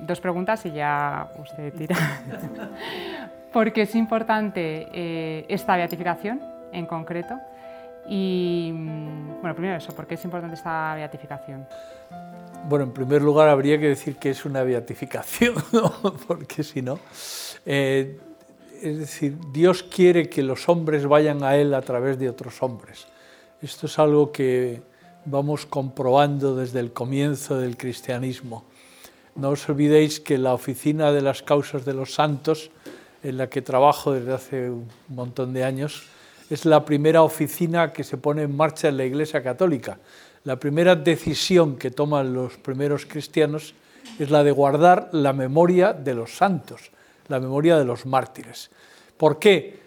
dos preguntas y ya usted tira. ¿Por qué es importante eh, esta beatificación en concreto? Y, mm, bueno, primero eso, ¿por qué es importante esta beatificación? Bueno, en primer lugar habría que decir que es una beatificación, ¿no? porque si no... Eh, es decir, Dios quiere que los hombres vayan a Él a través de otros hombres. Esto es algo que vamos comprobando desde el comienzo del cristianismo. No os olvidéis que la oficina de las causas de los santos, en la que trabajo desde hace un montón de años, es la primera oficina que se pone en marcha en la Iglesia Católica. La primera decisión que toman los primeros cristianos es la de guardar la memoria de los santos, la memoria de los mártires. ¿Por qué?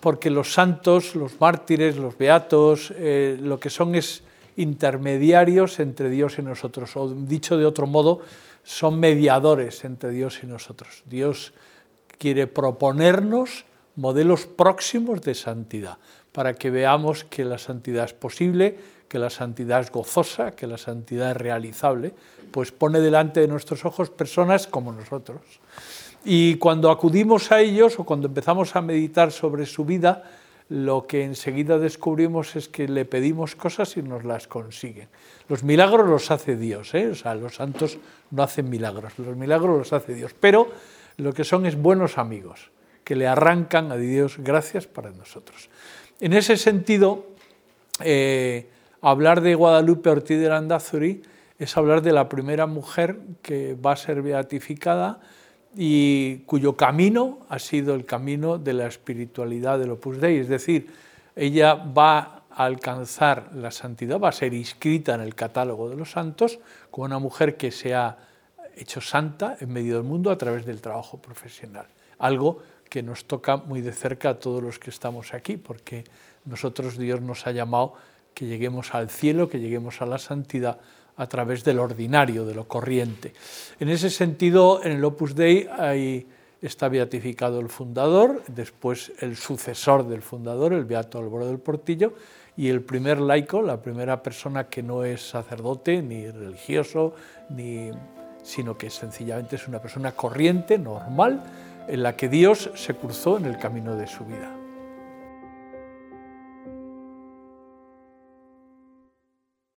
Porque los santos, los mártires, los beatos, eh, lo que son es intermediarios entre Dios y nosotros, o dicho de otro modo, son mediadores entre Dios y nosotros. Dios quiere proponernos modelos próximos de santidad, para que veamos que la santidad es posible, que la santidad es gozosa, que la santidad es realizable, pues pone delante de nuestros ojos personas como nosotros. Y cuando acudimos a ellos o cuando empezamos a meditar sobre su vida, lo que enseguida descubrimos es que le pedimos cosas y nos las consiguen. Los milagros los hace Dios, ¿eh? o sea, los santos no hacen milagros, los milagros los hace Dios, pero lo que son es buenos amigos, que le arrancan a Dios gracias para nosotros. En ese sentido, eh, hablar de Guadalupe Ortiz de Landazuri es hablar de la primera mujer que va a ser beatificada y cuyo camino ha sido el camino de la espiritualidad del Opus Dei, es decir, ella va a alcanzar la santidad, va a ser inscrita en el catálogo de los santos como una mujer que se ha hecho santa en medio del mundo a través del trabajo profesional, algo que nos toca muy de cerca a todos los que estamos aquí, porque nosotros Dios nos ha llamado que lleguemos al cielo, que lleguemos a la santidad a través del ordinario, de lo corriente. En ese sentido, en el Opus Dei está beatificado el fundador, después el sucesor del fundador, el Beato Álvaro del Portillo, y el primer laico, la primera persona que no es sacerdote ni religioso, ni, sino que sencillamente es una persona corriente, normal, en la que Dios se cruzó en el camino de su vida.